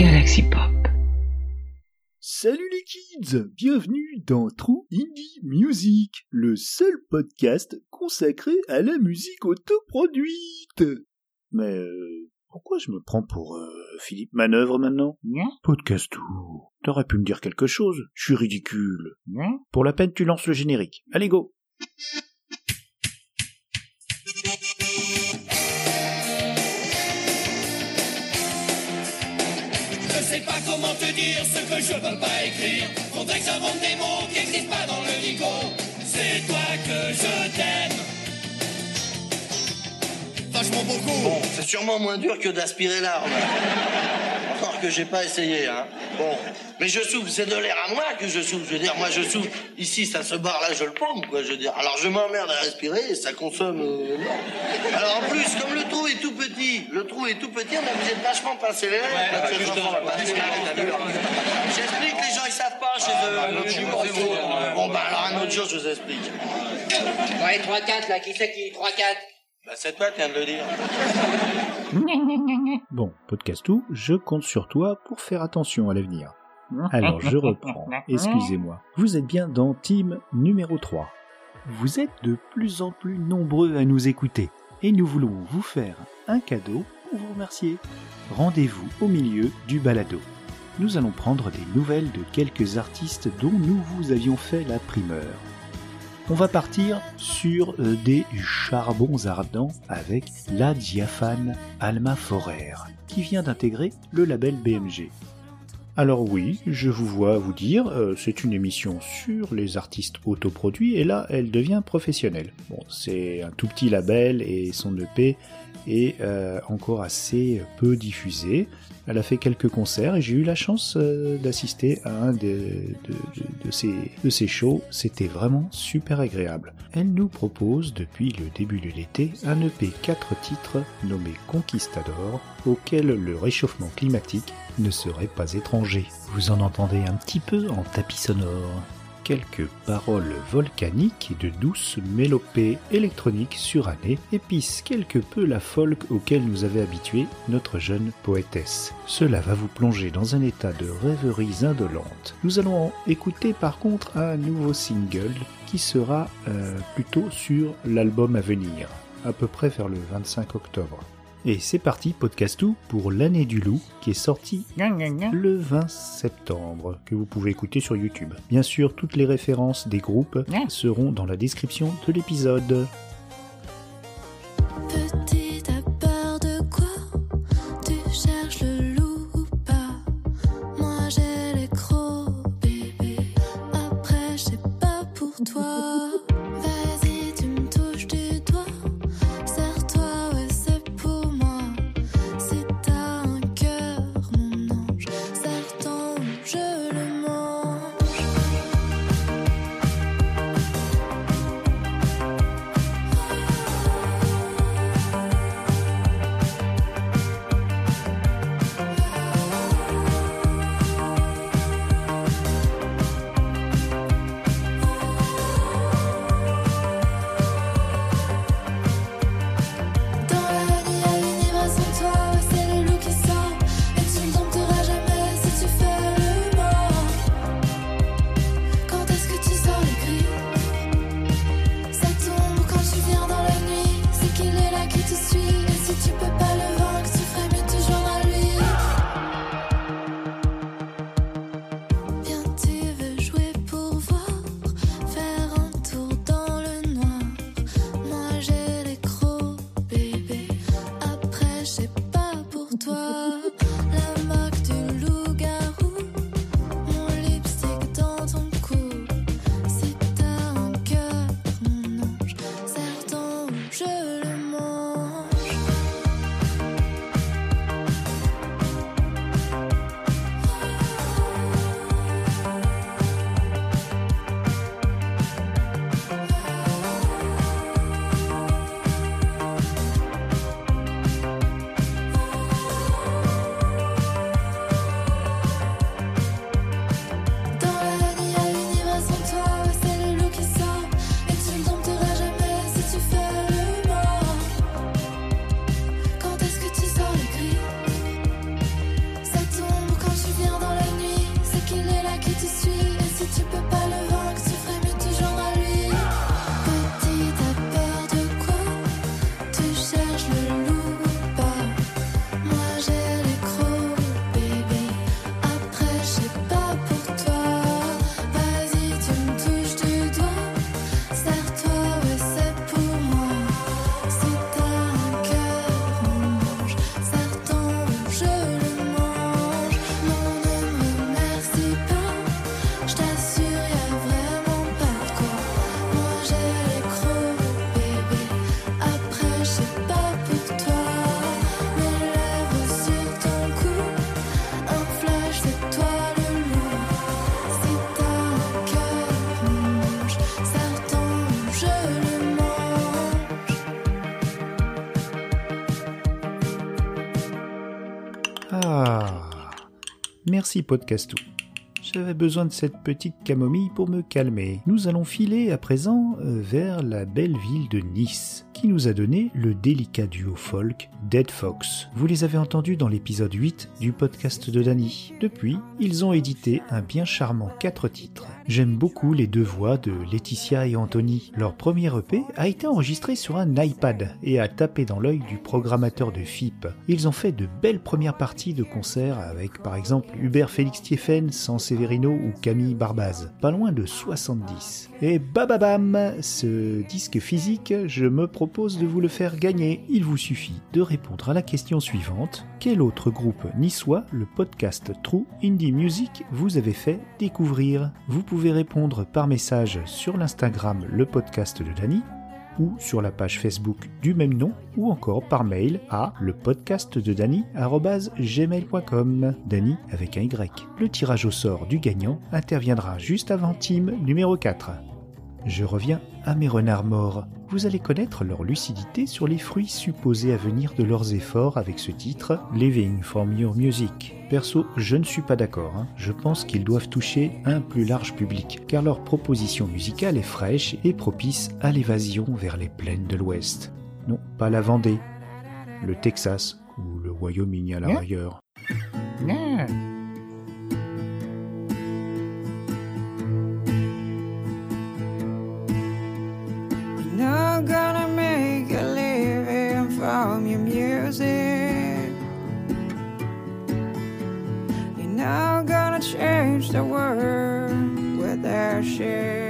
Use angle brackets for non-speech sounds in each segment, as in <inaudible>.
Galaxy Pop. Salut les kids, bienvenue dans True Indie Music, le seul podcast consacré à la musique autoproduite. Mais euh, pourquoi je me prends pour euh, Philippe Manœuvre maintenant? Podcast tout. T'aurais pu me dire quelque chose, je suis ridicule. Pour la peine tu lances le générique. Allez go sais pas comment te dire ce que je peux pas écrire. Faudrait que j'invente des mots qui existent pas dans le dico. C'est toi que je t'aime. Vachement beaucoup. Bon, c'est sûrement moins dur que d'aspirer l'arme. <laughs> Encore que j'ai pas essayé, hein. Bon, mais je souffle, c'est de l'air à moi que je souffle. Je veux dire, moi je souffle. Ici, ça se barre, là je le paume, quoi. Je veux dire, alors je m'emmerde à respirer et ça consomme. euh, l'air. alors en plus, comme le trou est tout petit, le trou est tout petit, on a besoin de vachement pincer les lèvres. parce que j'entends pas. J'explique, les gens ils savent pas chez eux. Bon, bah alors un autre jour, je vous explique. Ouais, 3-4 là, qui c'est qui? 3-4 Bah, c'est toi qui viens de le dire. <laughs> Bon, podcast tout, je compte sur toi pour faire attention à l'avenir. <laughs> Alors je reprends, excusez-moi. Vous êtes bien dans Team numéro 3. Vous êtes de plus en plus nombreux à nous écouter et nous voulons vous faire un cadeau pour vous remercier. Rendez-vous au milieu du balado. Nous allons prendre des nouvelles de quelques artistes dont nous vous avions fait la primeur. On va partir sur euh, des charbons ardents avec la diaphane Alma Forer, qui vient d'intégrer le label BMG. Alors oui, je vous vois vous dire, euh, c'est une émission sur les artistes autoproduits et là, elle devient professionnelle. Bon, c'est un tout petit label et son EP est euh, encore assez peu diffusé. Elle a fait quelques concerts et j'ai eu la chance euh, d'assister à un de, ces shows. C'était vraiment super agréable. Elle nous propose depuis le début de l'été un EP 4 titres nommé Conquistador auquel le réchauffement climatique ne serait pas étranger. Vous en entendez un petit peu en tapis sonore. Quelques paroles volcaniques et de douces mélopées électroniques surannées épicent quelque peu la folk auquel nous avait habitué notre jeune poétesse. Cela va vous plonger dans un état de rêveries indolentes. Nous allons écouter par contre un nouveau single qui sera euh, plutôt sur l'album à venir, à peu près vers le 25 octobre. Et c'est parti, Podcastou, pour l'année du loup, qui est sorti le 20 septembre, que vous pouvez écouter sur YouTube. Bien sûr, toutes les références des groupes seront dans la description de l'épisode. Ah, merci Podcastou. J'avais besoin de cette petite camomille pour me calmer. Nous allons filer à présent euh, vers la belle ville de Nice, qui nous a donné le délicat duo folk Dead Fox. Vous les avez entendus dans l'épisode 8 du podcast de Danny. Depuis, ils ont édité un bien charmant 4 titres. J'aime beaucoup les deux voix de Laetitia et Anthony. Leur premier EP a été enregistré sur un iPad et a tapé dans l'œil du programmateur de FIP. Ils ont fait de belles premières parties de concerts avec par exemple Hubert Félix Thieffen, Sans Ou Camille Barbaz. Pas loin de 70. Et bababam, ce disque physique, je me propose de vous le faire gagner. Il vous suffit de répondre à la question suivante. Quel autre groupe niçois le podcast True Indie Music vous avez fait découvrir? Vous pouvez répondre par message sur l'Instagram le podcast de Dany ou sur la page Facebook du même nom ou encore par mail à le podcast de gmail.com Dany avec un Y. Le tirage au sort du gagnant interviendra juste avant team numéro 4. Je reviens à mes renards morts. Vous allez connaître leur lucidité sur les fruits supposés à venir de leurs efforts avec ce titre, Living from Your Music. Perso, je ne suis pas d'accord. hein. Je pense qu'ils doivent toucher un plus large public, car leur proposition musicale est fraîche et propice à l'évasion vers les plaines de l'Ouest. Non, pas la Vendée, le Texas ou le Wyoming à l'arrière. From your music. You're not gonna change the world with their share.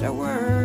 The world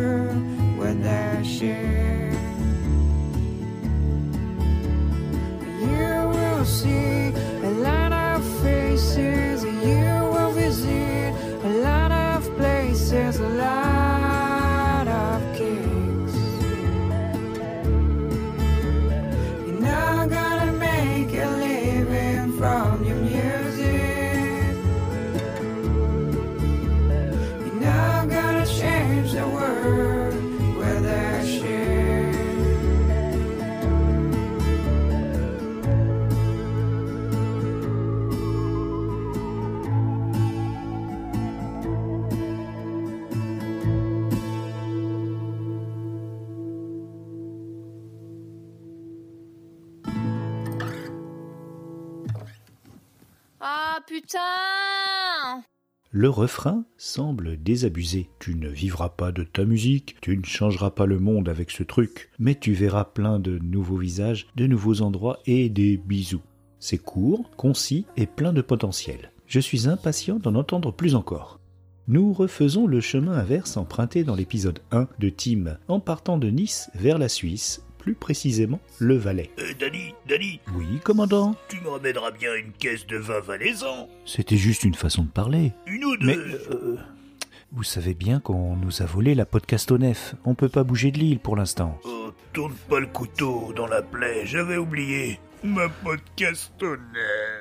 putain Le refrain semble désabusé. Tu ne vivras pas de ta musique, tu ne changeras pas le monde avec ce truc, mais tu verras plein de nouveaux visages, de nouveaux endroits et des bisous. C'est court, concis et plein de potentiel. Je suis impatient d'en entendre plus encore. Nous refaisons le chemin inverse emprunté dans l'épisode 1 de Tim, en partant de Nice vers la Suisse, plus précisément le Valais. Euh, Danny, Danny, Oui, commandant tu me ramèneras bien une caisse de vin valaisan C'était juste une façon de parler. Une ou deux Mais euh, vous savez bien qu'on nous a volé la podcast au nef. On peut pas bouger de l'île pour l'instant. Oh, tourne pas le couteau dans la plaie, j'avais oublié. Ma podcastonnette.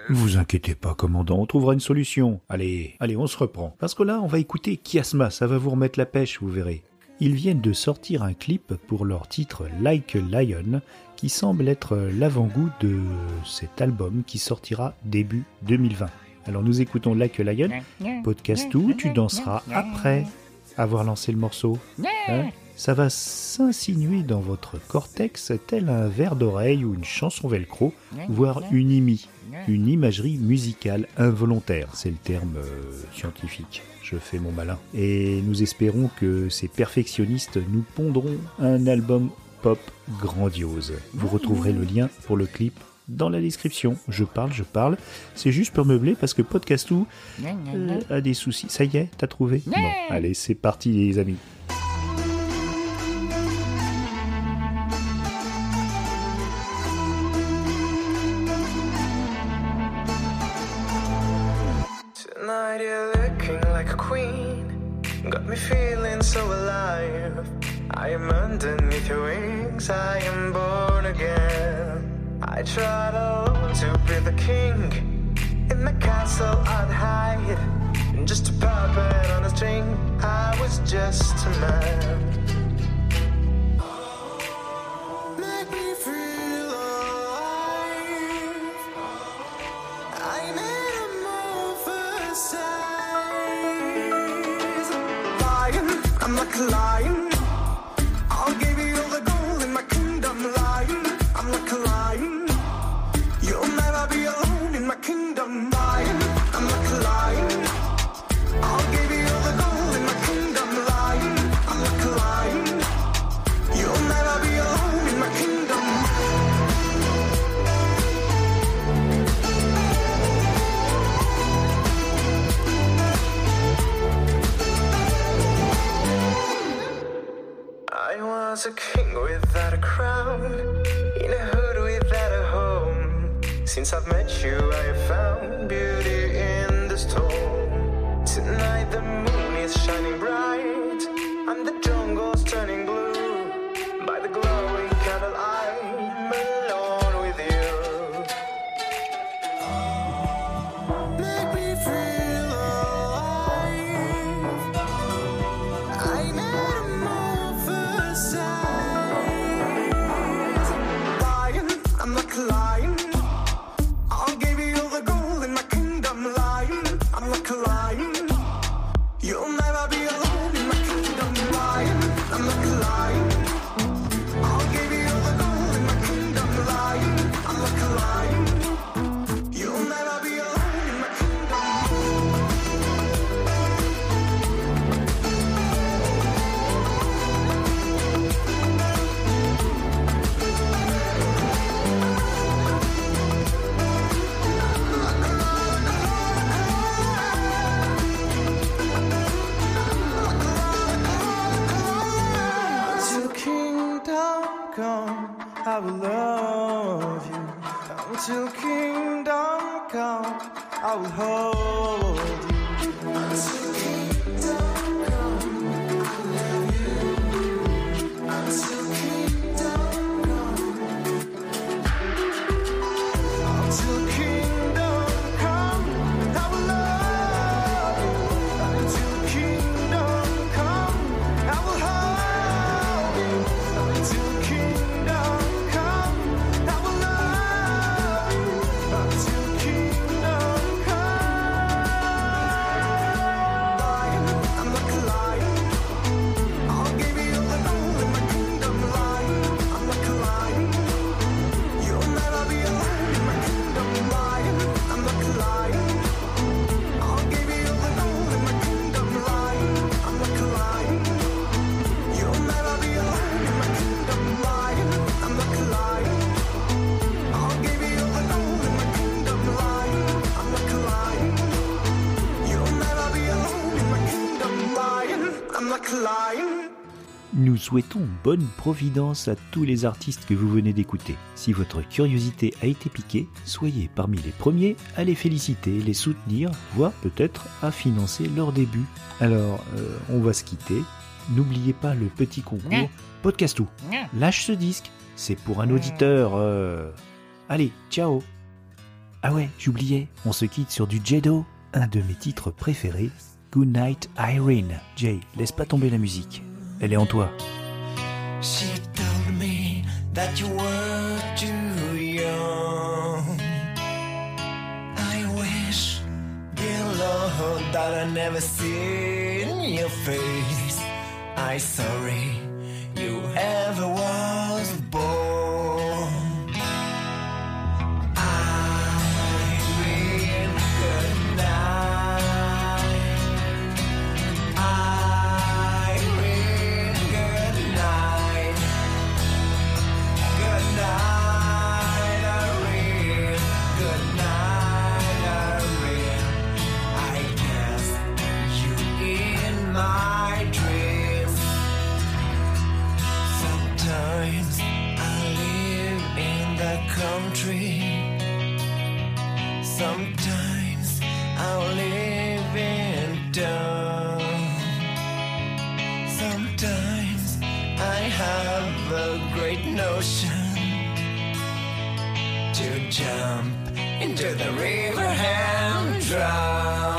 Vous inquiétez pas, commandant, on trouvera une solution. Allez, allez, on se reprend. Parce que là, on va écouter Kiasma, ça va vous remettre la pêche, vous verrez. Ils viennent de sortir un clip pour leur titre Like a Lion, qui semble être l'avant-goût de cet album qui sortira début 2020. Alors nous écoutons Like a Lion. Podcast tout, tu danseras après avoir lancé le morceau. Hein? Ça va s'insinuer dans votre cortex tel un verre d'oreille ou une chanson velcro, voire une IMI, une imagerie musicale involontaire, c'est le terme euh, scientifique. Je fais mon malin. Et nous espérons que ces perfectionnistes nous pondront un album pop grandiose. Vous retrouverez le lien pour le clip dans la description. Je parle, je parle. C'est juste pour meubler parce que Podcastou euh, a des soucis. Ça y est, t'as trouvé? Bon, allez, c'est parti les amis. puppet on a string. I was just a man. Since I've met you. nous souhaitons bonne providence à tous les artistes que vous venez d'écouter. Si votre curiosité a été piquée, soyez parmi les premiers à les féliciter, les soutenir, voire peut-être à financer leur début. Alors, euh, on va se quitter. N'oubliez pas le petit concours mmh. Podcastou. Mmh. Lâche ce disque, c'est pour un mmh. auditeur. Euh, allez, ciao Ah ouais, j'oubliais, on se quitte sur du Jedo, un de mes titres préférés, Good Night Irene. Jay, laisse pas tomber la musique elle est en toi. She told me that you were too young. I wish, dear Lord, that I never seen your face. I sorry you ever was. notion to jump into the river and drown.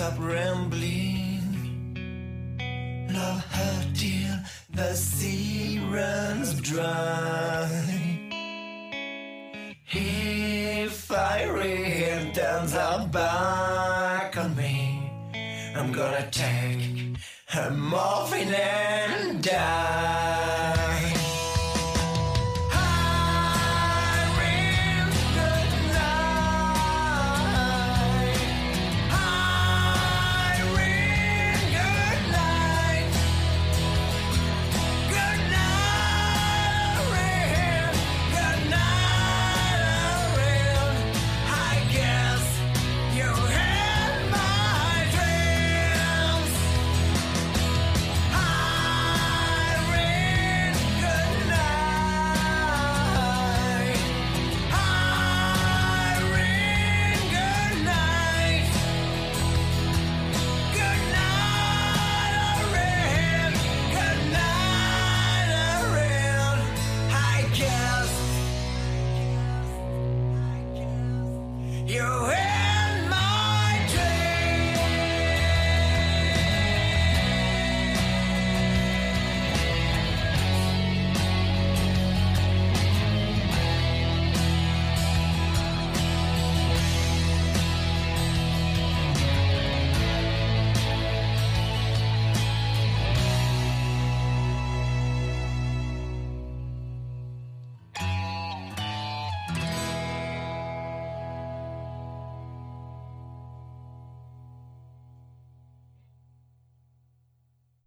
Stop rambling. Love her till the sea runs dry. If I rain turns her back on me, I'm gonna take her morphine.